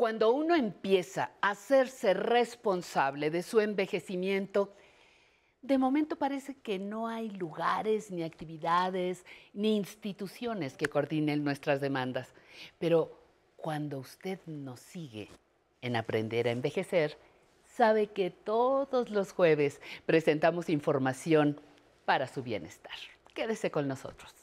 Cuando uno empieza a hacerse responsable de su envejecimiento, de momento parece que no hay lugares, ni actividades, ni instituciones que coordinen nuestras demandas. Pero cuando usted nos sigue en Aprender a Envejecer, sabe que todos los jueves presentamos información para su bienestar. Quédese con nosotros.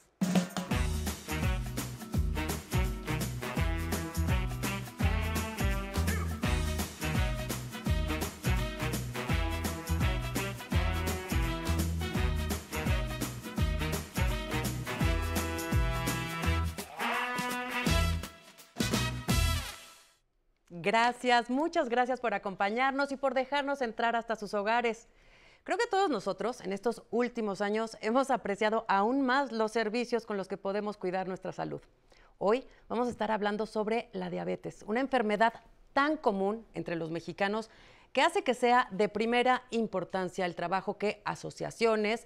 Gracias, muchas gracias por acompañarnos y por dejarnos entrar hasta sus hogares. Creo que todos nosotros en estos últimos años hemos apreciado aún más los servicios con los que podemos cuidar nuestra salud. Hoy vamos a estar hablando sobre la diabetes, una enfermedad tan común entre los mexicanos que hace que sea de primera importancia el trabajo que asociaciones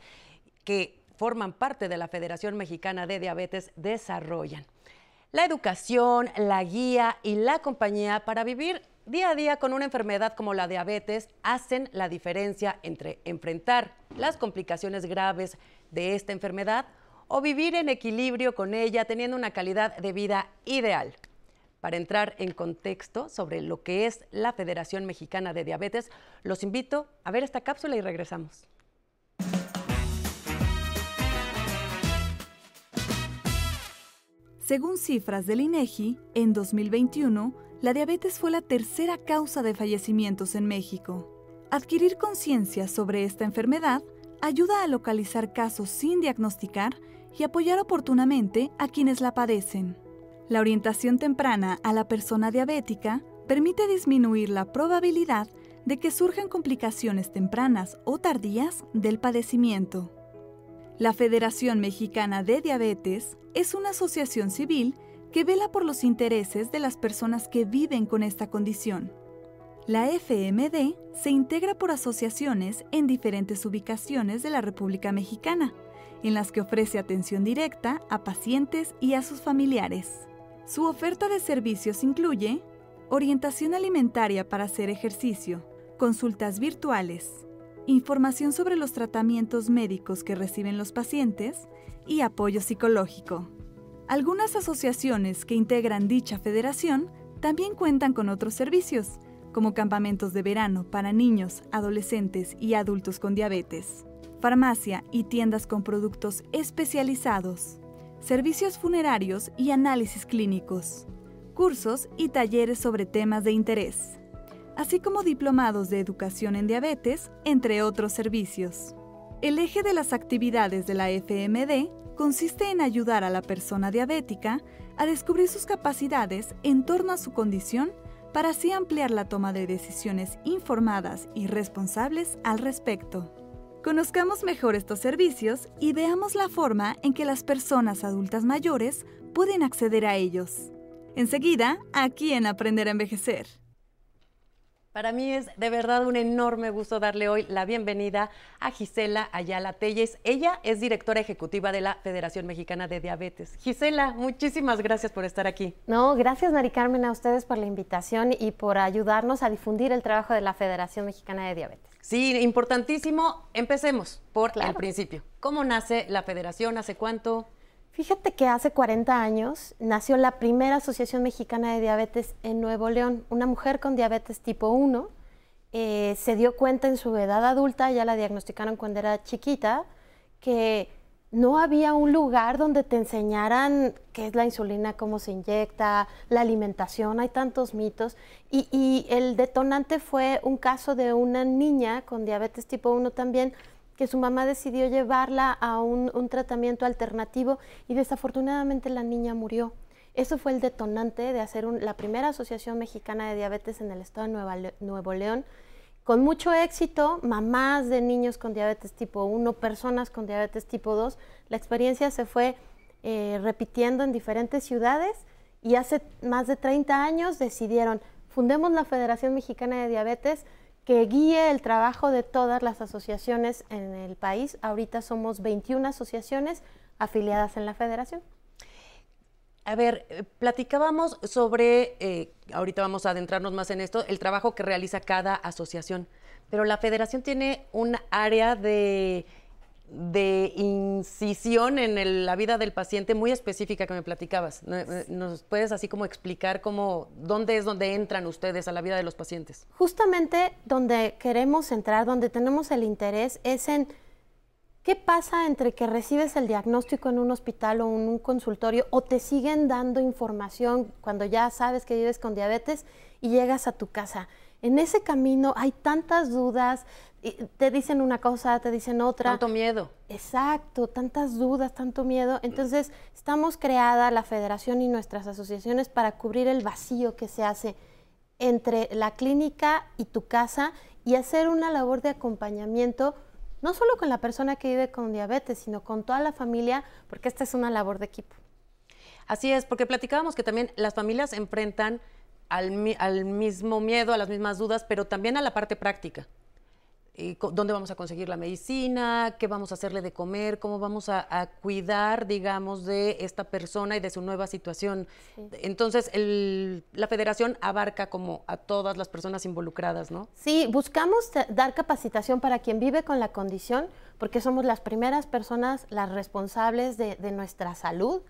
que forman parte de la Federación Mexicana de Diabetes desarrollan la educación, la guía y la compañía para vivir día a día con una enfermedad como la diabetes hacen la diferencia entre enfrentar las complicaciones graves de esta enfermedad o vivir en equilibrio con ella teniendo una calidad de vida ideal. Para entrar en contexto sobre lo que es la Federación Mexicana de Diabetes, los invito a ver esta cápsula y regresamos. Según cifras del INEGI, en 2021, la diabetes fue la tercera causa de fallecimientos en México. Adquirir conciencia sobre esta enfermedad ayuda a localizar casos sin diagnosticar y apoyar oportunamente a quienes la padecen. La orientación temprana a la persona diabética permite disminuir la probabilidad de que surjan complicaciones tempranas o tardías del padecimiento. La Federación Mexicana de Diabetes es una asociación civil que vela por los intereses de las personas que viven con esta condición. La FMD se integra por asociaciones en diferentes ubicaciones de la República Mexicana, en las que ofrece atención directa a pacientes y a sus familiares. Su oferta de servicios incluye orientación alimentaria para hacer ejercicio, consultas virtuales, información sobre los tratamientos médicos que reciben los pacientes y apoyo psicológico. Algunas asociaciones que integran dicha federación también cuentan con otros servicios, como campamentos de verano para niños, adolescentes y adultos con diabetes, farmacia y tiendas con productos especializados, servicios funerarios y análisis clínicos, cursos y talleres sobre temas de interés así como diplomados de educación en diabetes, entre otros servicios. El eje de las actividades de la FMD consiste en ayudar a la persona diabética a descubrir sus capacidades en torno a su condición para así ampliar la toma de decisiones informadas y responsables al respecto. Conozcamos mejor estos servicios y veamos la forma en que las personas adultas mayores pueden acceder a ellos. Enseguida, aquí en Aprender a Envejecer. Para mí es de verdad un enorme gusto darle hoy la bienvenida a Gisela Ayala Telles. Ella es directora ejecutiva de la Federación Mexicana de Diabetes. Gisela, muchísimas gracias por estar aquí. No, gracias Mari Carmen a ustedes por la invitación y por ayudarnos a difundir el trabajo de la Federación Mexicana de Diabetes. Sí, importantísimo. Empecemos por el principio. ¿Cómo nace la federación? ¿Hace cuánto? Fíjate que hace 40 años nació la primera Asociación Mexicana de Diabetes en Nuevo León. Una mujer con diabetes tipo 1 eh, se dio cuenta en su edad adulta, ya la diagnosticaron cuando era chiquita, que no había un lugar donde te enseñaran qué es la insulina, cómo se inyecta, la alimentación, hay tantos mitos. Y, y el detonante fue un caso de una niña con diabetes tipo 1 también, que su mamá decidió llevarla a un, tratamiento alternativo y desafortunadamente la niña murió. Eso fue el detonante de hacer la primera asociación mexicana de diabetes en el estado de Nuevo León. Con mucho éxito, mamás de niños con diabetes tipo 1, personas con diabetes tipo 2, la experiencia se fue eh, repitiendo en diferentes ciudades y hace más de 30 años decidieron, fundemos la Federación Mexicana de Diabetes, que guíe el trabajo de todas las asociaciones en el país. Ahorita somos 21 asociaciones afiliadas en la federación. A ver, eh, platicábamos sobre, eh, ahorita vamos a adentrarnos más en esto, el trabajo que realiza cada asociación, pero la federación tiene un área de, de incisión en la vida del paciente muy específica que me platicabas. Eh, ¿Nos puedes así como explicar cómo, dónde es donde entran ustedes a la vida de los pacientes? Justamente donde queremos entrar, donde tenemos el interés, es en ¿Qué pasa entre que recibes el diagnóstico en un hospital o en un consultorio o te siguen dando información cuando ya sabes que vives con diabetes y llegas a tu casa? En ese camino hay tantas dudas, te dicen una cosa, te dicen otra. Tanto miedo. Exacto, tantas dudas, tanto miedo. Entonces, estamos creada la federación y nuestras asociaciones para cubrir el vacío que se hace entre la clínica y tu casa y hacer una labor de acompañamiento no solo con la persona que vive con diabetes, sino con toda la familia, porque esta es una labor de equipo. Así es, porque platicábamos que también las familias enfrentan al, al mismo miedo, a las mismas dudas, pero también a la parte práctica dónde vamos a conseguir la medicina, qué vamos a hacerle de comer, cómo vamos a, cuidar, digamos, de esta persona y de su nueva situación. Entonces, la federación abarca como a todas las personas involucradas, ¿no? Sí, buscamos dar capacitación para quien vive con la condición, porque somos las primeras personas, las responsables de, de nuestra salud.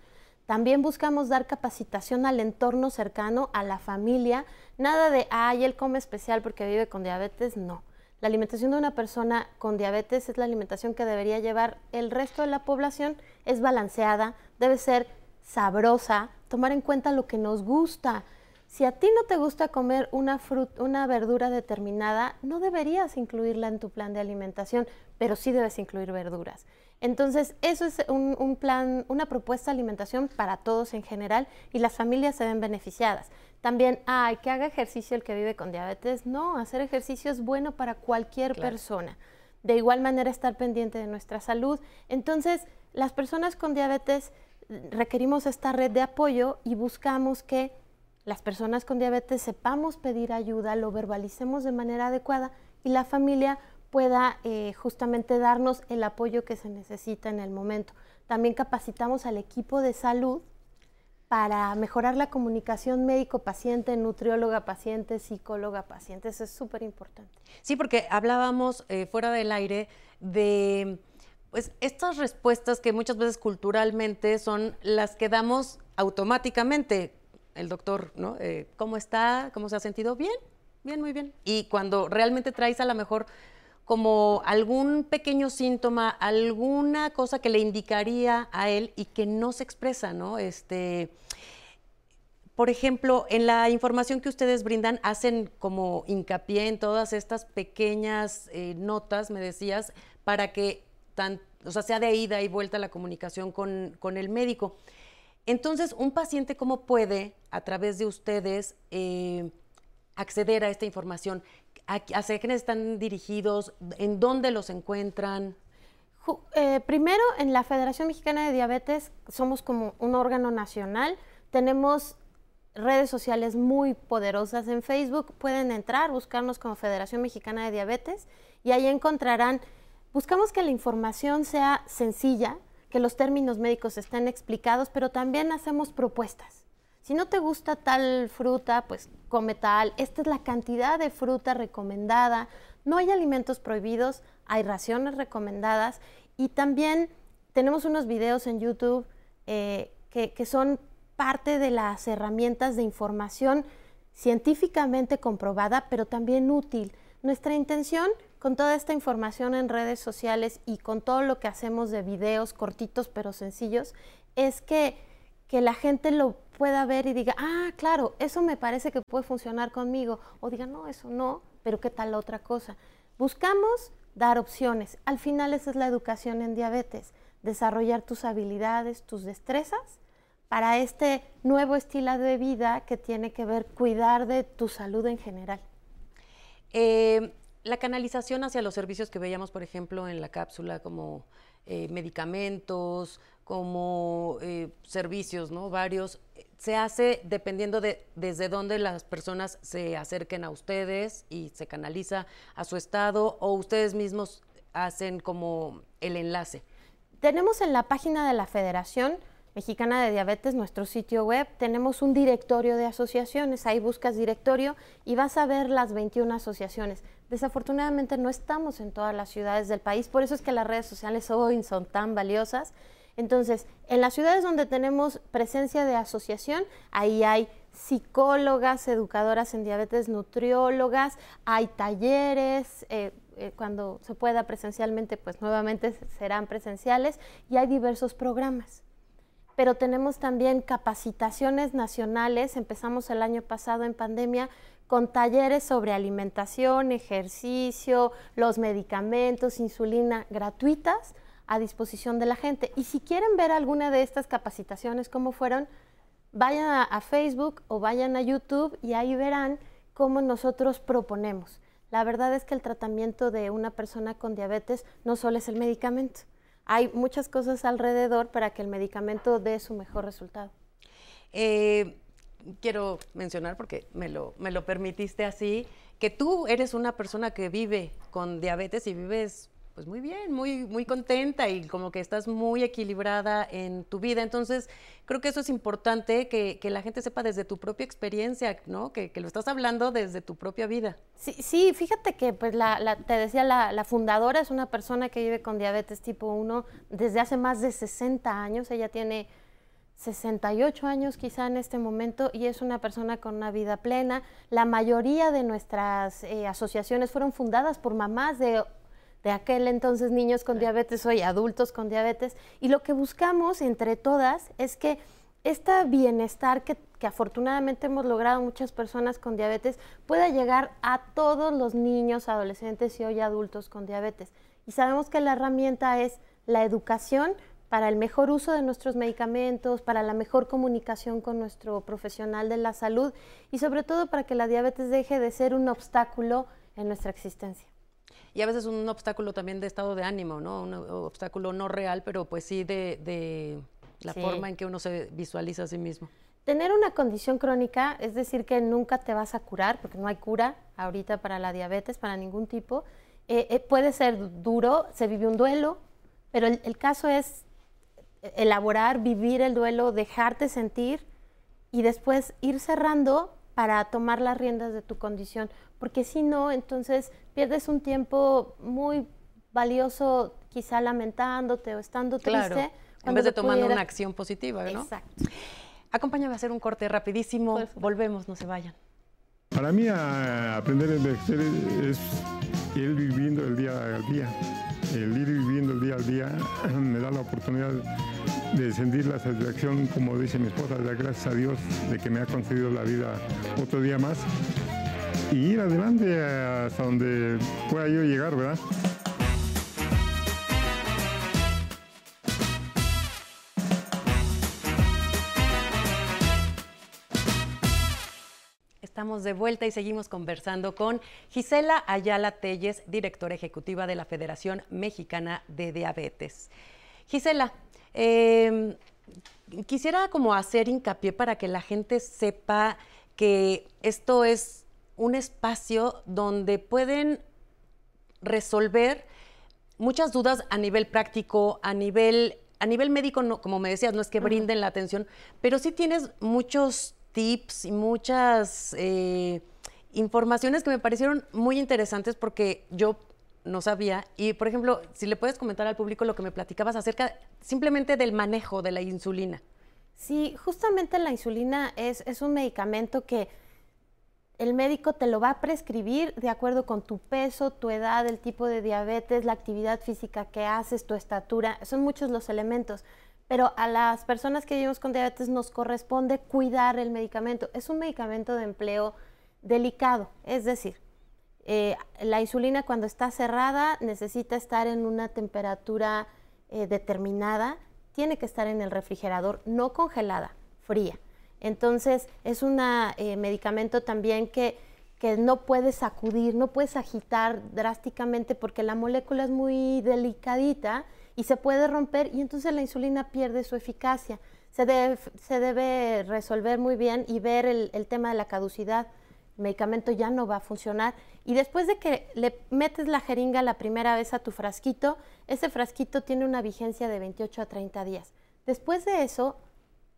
También buscamos dar capacitación al entorno cercano, a la familia. Nada de, ay, él come especial porque vive con diabetes, no la alimentación de una persona con diabetes es la alimentación que debería llevar el resto de la población, es balanceada, debe ser sabrosa, tomar en cuenta lo que nos gusta. Si a ti no te gusta comer una, una verdura determinada, no deberías incluirla en tu plan de alimentación, pero sí debes incluir verduras. Entonces, eso es un, plan, una propuesta de alimentación para todos en general y las familias se ven beneficiadas. También, ay, que haga ejercicio el que vive con diabetes. No, hacer ejercicio es bueno para cualquier persona. De igual manera, estar pendiente de nuestra salud. Entonces, las personas con diabetes requerimos esta red de apoyo y buscamos que las personas con diabetes sepamos pedir ayuda, lo verbalicemos de manera adecuada y la familia pueda eh, justamente darnos el apoyo que se necesita en el momento. También capacitamos al equipo de salud para mejorar la comunicación médico-paciente, nutrióloga-paciente, psicóloga-paciente. Eso es súper importante. Sí, porque hablábamos eh, fuera del aire de pues, estas respuestas que muchas veces culturalmente son las que damos automáticamente. El doctor, ¿no? Eh, ¿Cómo está? ¿Cómo se ha sentido? Bien, bien, muy bien. Y cuando realmente traes a lo mejor como algún pequeño síntoma, alguna cosa que le indicaría a él y que no se expresa, ¿no? Este, por ejemplo, en la información que ustedes brindan, hacen como hincapié en todas estas pequeñas eh, notas, me decías, para que tan, o sea, sea de ida y vuelta la comunicación con, el médico. Entonces, un paciente, ¿cómo puede, a través de ustedes, eh, acceder a esta información? ¿Hacia quiénes están dirigidos? ¿En dónde los encuentran? Eh, primero, en la Federación Mexicana de Diabetes somos como un órgano nacional. Tenemos redes sociales muy poderosas en Facebook. Pueden entrar, buscarnos como Federación Mexicana de Diabetes y ahí encontrarán, buscamos que la información sea sencilla, que los términos médicos estén explicados, pero también hacemos propuestas. Si no te gusta tal fruta, pues come tal. Esta es la cantidad de fruta recomendada. No hay alimentos prohibidos, hay raciones recomendadas. Y también tenemos unos videos en YouTube eh, que, que son parte de las herramientas de información científicamente comprobada, pero también útil. Nuestra intención con toda esta información en redes sociales y con todo lo que hacemos de videos cortitos pero sencillos es que que la gente lo pueda ver y diga, ah, claro, eso me parece que puede funcionar conmigo. O diga, no, eso no, pero ¿qué tal la otra cosa? Buscamos dar opciones. Al final esa es la educación en diabetes, desarrollar tus habilidades, tus destrezas para este nuevo estilo de vida que tiene que ver cuidar de tu salud en general. Eh, la canalización hacia los servicios que veíamos, por ejemplo, en la cápsula, como eh, medicamentos, como eh, servicios, ¿no? Varios. Se hace dependiendo de desde dónde las personas se acerquen a ustedes y se canaliza a su estado o ustedes mismos hacen como el enlace. Tenemos en la página de la federación Mexicana de Diabetes, nuestro sitio web, tenemos un directorio de asociaciones. Ahí buscas directorio y vas a ver las 21 asociaciones. Desafortunadamente no estamos en todas las ciudades del país, por eso es que las redes sociales hoy son tan valiosas. Entonces, en las ciudades donde tenemos presencia de asociación, ahí hay psicólogas, educadoras en diabetes, nutriólogas, hay talleres, eh, eh, cuando se pueda presencialmente, pues nuevamente serán presenciales y hay diversos programas pero tenemos también capacitaciones nacionales. Empezamos el año pasado en pandemia con talleres sobre alimentación, ejercicio, los medicamentos, insulina gratuitas a disposición de la gente. Y si quieren ver alguna de estas capacitaciones, cómo fueron, vayan a, Facebook o vayan a YouTube y ahí verán cómo nosotros proponemos. La verdad es que el tratamiento de una persona con diabetes no solo es el medicamento hay muchas cosas alrededor para que el medicamento dé su mejor resultado. Eh, quiero mencionar, porque me lo, me lo permitiste así, que tú eres una persona que vive con diabetes y vives pues muy bien, muy, muy contenta y como que estás muy equilibrada en tu vida. Entonces, creo que eso es importante que, la gente sepa desde tu propia experiencia, ¿no? Que, lo estás hablando desde tu propia vida. Sí, sí fíjate que, pues, la, te decía, la, fundadora es una persona que vive con diabetes tipo 1 desde hace más de 60 años. Ella tiene 68 años quizá en este momento y es una persona con una vida plena. La mayoría de nuestras eh, asociaciones fueron fundadas por mamás de de aquel entonces niños con diabetes, hoy adultos con diabetes, y lo que buscamos entre todas es que este bienestar que, afortunadamente hemos logrado muchas personas con diabetes pueda llegar a todos los niños, adolescentes y hoy adultos con diabetes. Y sabemos que la herramienta es la educación para el mejor uso de nuestros medicamentos, para la mejor comunicación con nuestro profesional de la salud y sobre todo para que la diabetes deje de ser un obstáculo en nuestra existencia y a veces un obstáculo también de estado de ánimo, ¿no? Un obstáculo no real, pero pues sí de, la forma en que uno se visualiza a sí mismo. Tener una condición crónica es decir que nunca te vas a curar, porque no hay cura ahorita para la diabetes, para ningún tipo. Eh, eh, puede ser duro, se vive un duelo, pero el, caso es elaborar, vivir el duelo, dejarte sentir y después ir cerrando para tomar las riendas de tu condición, porque si no, entonces pierdes un tiempo muy valioso quizá lamentándote o estando triste. En vez de tomando una acción positiva, ¿no? Exacto. Acompáñame a hacer un corte rapidísimo. Volvemos, no se vayan. Para mí aprender a envejecer es ir viviendo el día al día. El ir viviendo el día al día me da la oportunidad de sentir la satisfacción, como dice mi esposa, de gracias a Dios de que me ha concedido la vida otro día más y ir adelante hasta donde pueda yo llegar, ¿verdad? Estamos de vuelta y seguimos conversando con Gisela Ayala Telles, directora ejecutiva de la Federación Mexicana de Diabetes. Gisela, em, quisiera como hacer hincapié para que la gente sepa que esto es un espacio donde pueden resolver muchas dudas a nivel práctico, a nivel, a nivel médico, no, como me decías, no es que brinden la atención, pero sí tienes muchos tips y muchas eh, informaciones que me parecieron muy interesantes porque yo no sabía. Y, por ejemplo, si le puedes comentar al público lo que me platicabas acerca simplemente del manejo de la insulina. Sí, justamente la insulina es, es un medicamento que el médico te lo va a prescribir de acuerdo con tu peso, tu edad, el tipo de diabetes, la actividad física que haces, tu estatura, son muchos los elementos. Pero a las personas que vivimos con diabetes nos corresponde cuidar el medicamento. Es un medicamento de empleo delicado, es decir, eh, la insulina cuando está cerrada necesita estar en una temperatura eh, determinada, tiene que estar en el refrigerador, no congelada, fría. Entonces es un eh, medicamento también que, no puedes sacudir, no puedes agitar drásticamente porque la molécula es muy delicadita y se puede romper y entonces la insulina pierde su eficacia. Se debe, resolver muy bien y ver el, tema de la caducidad. El medicamento ya no va a funcionar. Y después de que le metes la jeringa la primera vez a tu frasquito, ese frasquito tiene una vigencia de 28 a 30 días. Después de eso,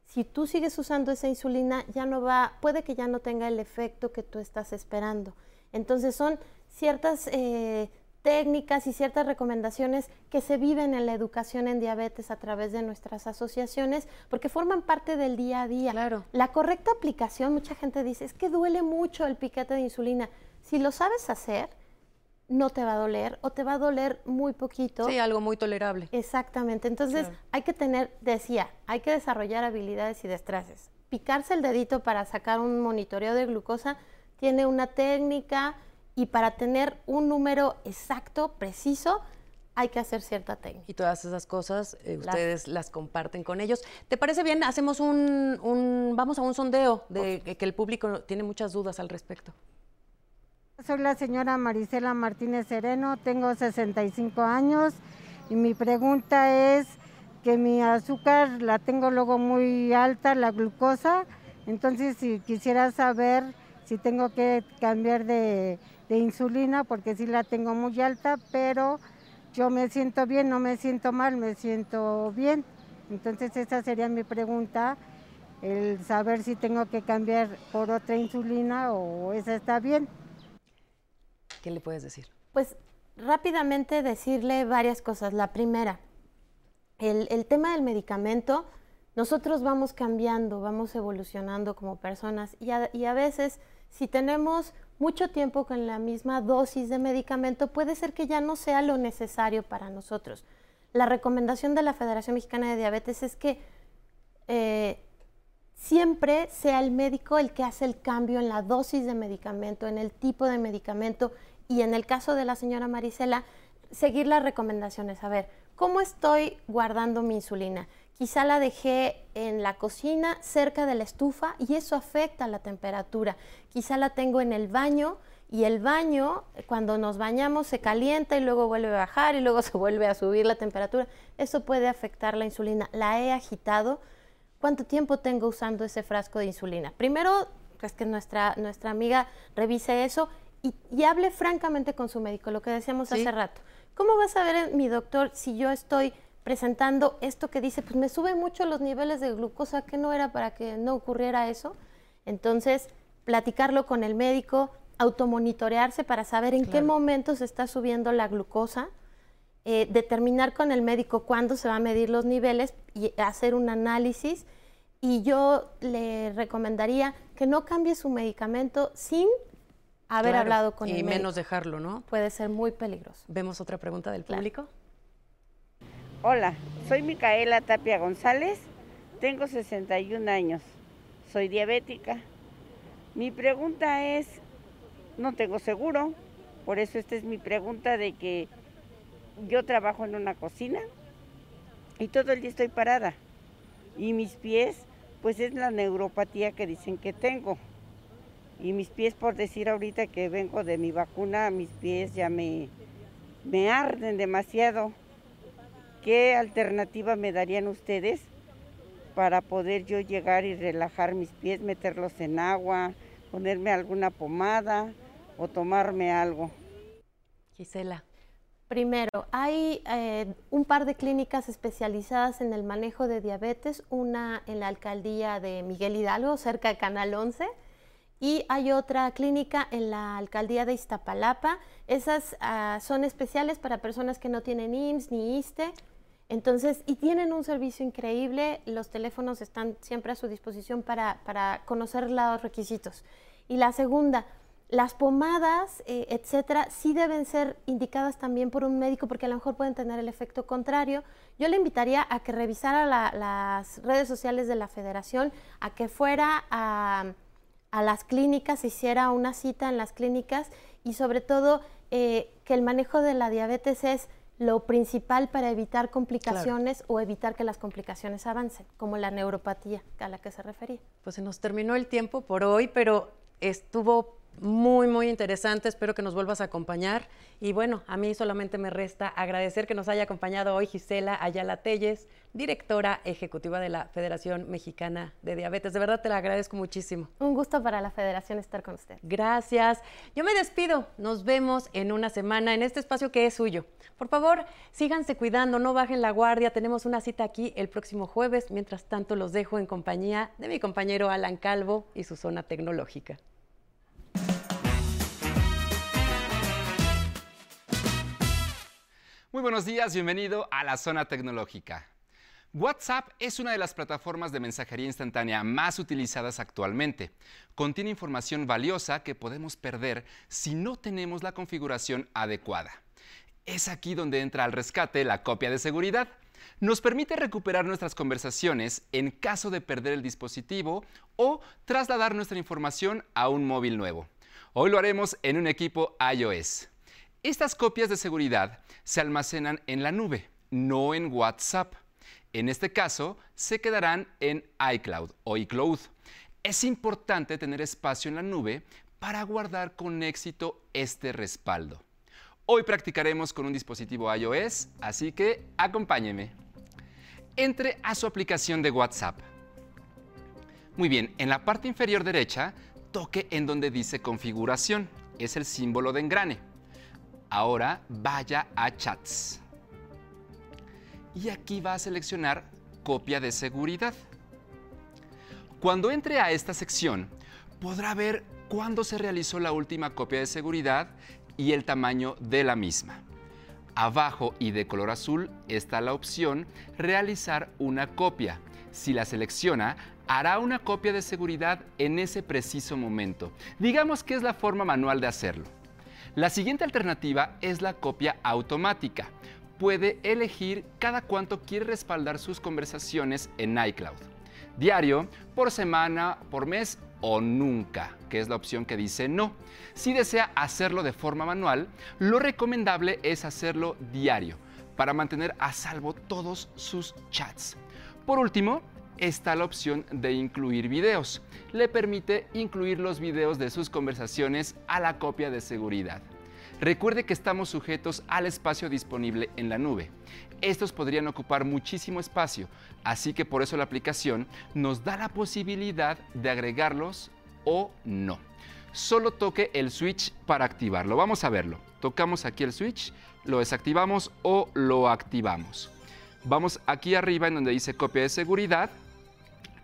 si tú sigues usando esa insulina, ya no va, puede que ya no tenga el efecto que tú estás esperando. Entonces son ciertas eh, técnicas y ciertas recomendaciones que se viven en la educación en diabetes a través de nuestras asociaciones, porque forman parte del día a día. Claro. La correcta aplicación, mucha gente dice, es que duele mucho el piquete de insulina. Si lo sabes hacer, no te va a doler o te va a doler muy poquito. Sí, algo muy tolerable. Exactamente. Entonces hay que tener, decía, hay que desarrollar habilidades y destrezas. Picarse el dedito para sacar un monitoreo de glucosa tiene una técnica y para tener un número exacto, preciso, hay que hacer cierta técnica. Y todas esas cosas eh, ustedes las comparten con ellos. ¿Te parece bien? Hacemos un, un vamos a un sondeo de que el público tiene muchas dudas al respecto. Soy la señora Marisela Martínez Sereno, tengo 65 años y mi pregunta es que mi azúcar la tengo luego muy alta, la glucosa, entonces si quisiera saber si tengo que cambiar de, insulina porque sí la tengo muy alta, pero yo me siento bien, no me siento mal, me siento bien. Entonces esa sería mi pregunta, el saber si tengo que cambiar por otra insulina o esa está bien. ¿Qué le puedes decir? Pues rápidamente decirle varias cosas. La primera, el, tema del medicamento, nosotros vamos cambiando, vamos evolucionando como personas y a, veces si tenemos mucho tiempo con la misma dosis de medicamento, puede ser que ya no sea lo necesario para nosotros. La recomendación de la Federación Mexicana de Diabetes es que eh, siempre sea el médico el que hace el cambio en la dosis de medicamento, en el tipo de medicamento y en el caso de la señora Marisela, seguir las recomendaciones. A ver, ¿cómo estoy guardando mi insulina? Quizá la dejé en la cocina cerca de la estufa y eso afecta la temperatura. Quizá la tengo en el baño y el baño, cuando nos bañamos, se calienta y luego vuelve a bajar y luego se vuelve a subir la temperatura. Eso puede afectar la insulina. La he agitado. ¿Cuánto tiempo tengo usando ese frasco de insulina? Primero, pues que nuestra, nuestra amiga revise eso y, hable francamente con su médico, lo que decíamos hace rato. ¿Cómo va a saber mi doctor si yo estoy presentando esto que dice, pues me sube mucho los niveles de glucosa, que no era para que no ocurriera eso? Entonces, platicarlo con el médico, automonitorearse para saber en qué momento se está subiendo la glucosa, eh, determinar con el médico cuándo se va a medir los niveles y hacer un análisis. Y yo le recomendaría que no cambie su medicamento sin haber hablado con y el Y menos dejarlo, ¿no? Puede ser muy peligroso. ¿Vemos otra pregunta del público? Hola, soy Micaela Tapia González, tengo 61 años, soy diabética. Mi pregunta es, no tengo seguro, por eso esta es mi pregunta de que yo trabajo en una cocina y todo el día estoy parada y mis pies, pues es la neuropatía que dicen que tengo y mis pies, por decir ahorita que vengo de mi vacuna, mis pies ya me, me arden demasiado. ¿Qué alternativa me darían ustedes para poder yo llegar y relajar mis pies, meterlos en agua, ponerme alguna pomada o tomarme algo? Gisela. Primero, hay eh, un par de clínicas especializadas en el manejo de diabetes, una en la alcaldía de Miguel Hidalgo, cerca de Canal 11, y hay otra clínica en la alcaldía de Iztapalapa. Esas ah, son especiales para personas que no tienen IMSS ni ISTE. Entonces, y tienen un servicio increíble, los teléfonos están siempre a su disposición para, conocer los requisitos. Y la segunda, las pomadas, eh, etcétera, sí deben ser indicadas también por un médico porque a lo mejor pueden tener el efecto contrario. Yo le invitaría a que revisara las redes sociales de la federación, a que fuera a a las clínicas, hiciera una cita en las clínicas y sobre todo eh, que el manejo de la diabetes es lo principal para evitar complicaciones o evitar que las complicaciones avancen, como la neuropatía a la que se refería. Pues se nos terminó el tiempo por hoy, pero estuvo muy, muy interesante. Espero que nos vuelvas a acompañar. Y bueno, a mí solamente me resta agradecer que nos haya acompañado hoy Gisela Ayala Telles, directora ejecutiva de la Federación Mexicana de Diabetes. De verdad te la agradezco muchísimo. Un gusto para la Federación estar con usted. Gracias. Yo me despido. Nos vemos en una semana en este espacio que es suyo. Por favor, síganse cuidando, no bajen la guardia. Tenemos una cita aquí el próximo jueves. Mientras tanto, los dejo en compañía de mi compañero Alan Calvo y su zona tecnológica. Muy buenos días, bienvenido a la zona tecnológica. WhatsApp es una de las plataformas de mensajería instantánea más utilizadas actualmente. Contiene información valiosa que podemos perder si no tenemos la configuración adecuada. Es aquí donde entra al rescate la copia de seguridad. Nos permite recuperar nuestras conversaciones en caso de perder el dispositivo o trasladar nuestra información a un móvil nuevo. Hoy lo haremos en un equipo iOS. Estas copias de seguridad se almacenan en la nube, no en WhatsApp. En este caso, se quedarán en iCloud o iCloud. Es importante tener espacio en la nube para guardar con éxito este respaldo. Hoy practicaremos con un dispositivo iOS, así que acompáñeme. Entre a su aplicación de WhatsApp. Muy bien, en la parte inferior derecha, toque en donde dice configuración. Es el símbolo de engrane. Ahora vaya a Chats. Y aquí va a seleccionar Copia de seguridad. Cuando entre a esta sección, podrá ver cuándo se realizó la última copia de seguridad y el tamaño de la misma. Abajo y de color azul está la opción Realizar una copia. Si la selecciona, hará una copia de seguridad en ese preciso momento. Digamos que es la forma manual de hacerlo. La siguiente alternativa es la copia automática. Puede elegir cada cuánto quiere respaldar sus conversaciones en iCloud. Diario, por semana, por mes o nunca, que es la opción que dice no. Si desea hacerlo de forma manual, lo recomendable es hacerlo diario para mantener a salvo todos sus chats. Por último, está la opción de incluir videos. Le permite incluir los videos de sus conversaciones a la copia de seguridad. Recuerde que estamos sujetos al espacio disponible en la nube. Estos podrían ocupar muchísimo espacio, así que por eso la aplicación nos da la posibilidad de agregarlos o no. Solo toque el switch para activarlo. Vamos a verlo. Tocamos aquí el switch, lo desactivamos o lo activamos. Vamos aquí arriba en donde dice copia de seguridad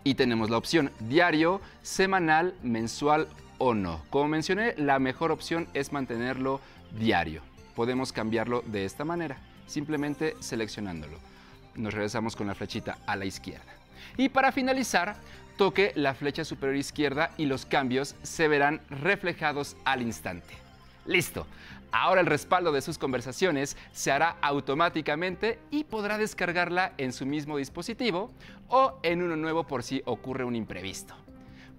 y tenemos la opción diario, semanal, mensual o no. Como mencioné, la mejor opción es mantenerlo diario. Podemos cambiarlo de esta manera, simplemente seleccionándolo. Nos regresamos con la flechita a la izquierda. Y para finalizar, toque la flecha superior izquierda y los cambios se verán reflejados al instante. Listo. Ahora el respaldo de sus conversaciones se hará automáticamente y podrá descargarla en su mismo dispositivo o en uno nuevo por si ocurre un imprevisto.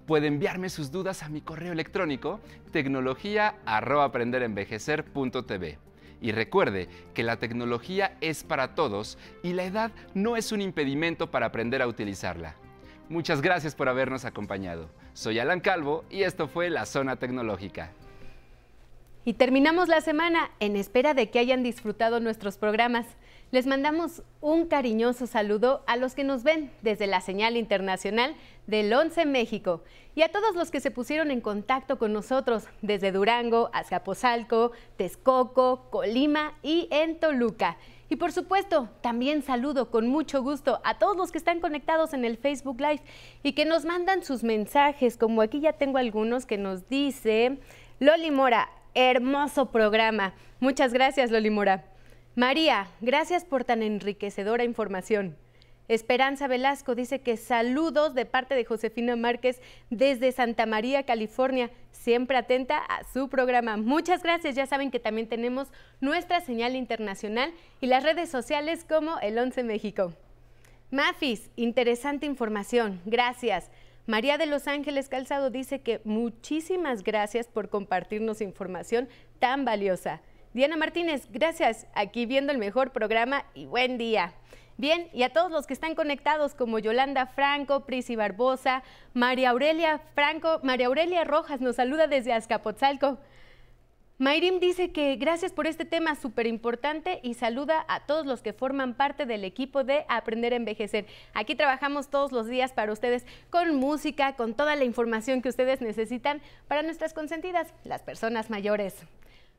Puede enviarme sus dudas a mi correo electrónico tecnología@aprenderenvejecer.tv. Y recuerde que la tecnología es para todos y la edad no es un impedimento para aprender a utilizarla. Muchas gracias por habernos acompañado. Soy Alan Calvo y esto fue La Zona Tecnológica. Y terminamos la semana en espera de que hayan disfrutado nuestros programas. Les mandamos un cariñoso saludo a los que nos ven desde la señal internacional del 11 México y a todos los que se pusieron en contacto con nosotros desde Durango, Azcapotzalco, Texcoco, Colima y en Toluca. Y por supuesto, también saludo con mucho gusto a todos los que están conectados en el Facebook Live y que nos mandan sus mensajes, como aquí ya tengo algunos que nos dice Loli Mora, hermoso programa. Muchas gracias, Loli Mora. María, gracias por tan enriquecedora información. Esperanza Velasco dice que saludos de parte de Josefina Márquez desde Santa María, California, siempre atenta a su programa. Muchas gracias, ya saben que también tenemos nuestra señal internacional y las redes sociales como el 11 México. Mafis, interesante información, gracias. María de Los Ángeles Calzado dice que muchísimas gracias por compartirnos información tan valiosa. Diana Martínez, gracias. Aquí viendo el mejor programa y buen día. Bien, y a todos los que están conectados como Yolanda Franco, Prisi Barbosa, María Aurelia Franco, María Aurelia Rojas nos saluda desde Azcapotzalco. Mayrim dice que gracias por este tema súper importante y saluda a todos los que forman parte del equipo de Aprender a Envejecer. Aquí trabajamos todos los días para ustedes con música, con toda la información que ustedes necesitan para nuestras consentidas, las personas mayores.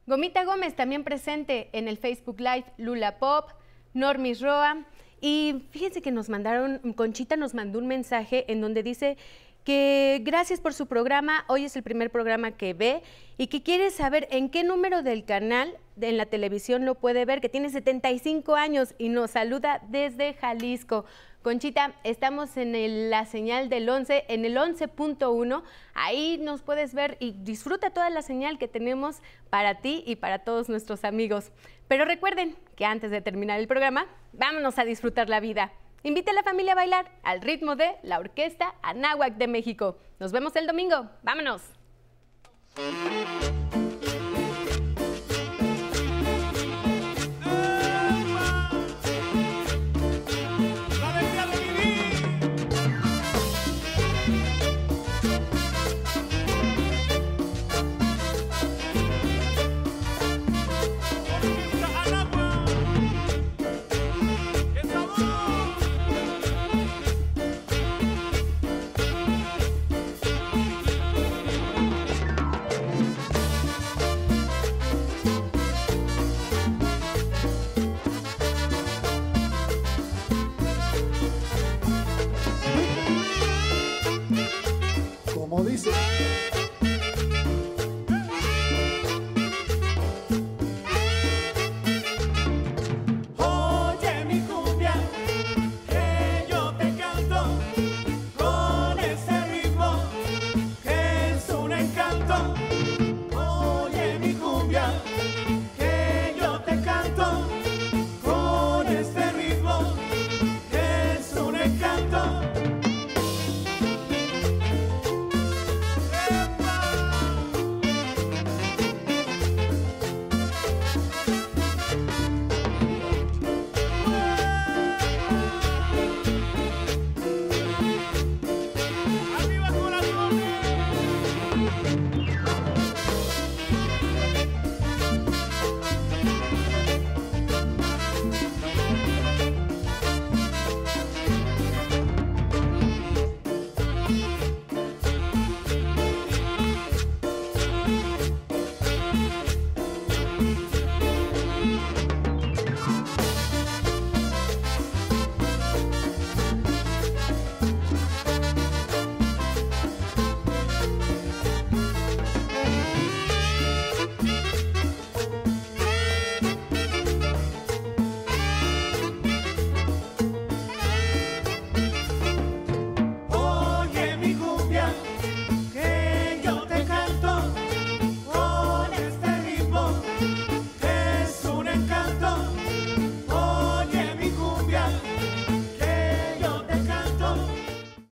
Gomita Gómez también presente en el Facebook Live Lula Pop, Normis Roa. Y fíjense que nos mandaron, Conchita nos mandó un mensaje en donde dice que gracias por su programa, hoy es el primer programa que ve y que quiere saber en qué número del canal en la televisión lo puede ver, que tiene 75 años y nos saluda desde Jalisco. Conchita, estamos en la señal del 11, en el 11.1. Ahí nos puedes ver y disfruta toda la señal que tenemos para ti y para todos nuestros amigos. Pero recuerden que antes de terminar el programa, vámonos a disfrutar la vida. Invite a la familia a bailar al ritmo de la Orquesta Anáhuac de México. Nos vemos el domingo. ¡Vámonos!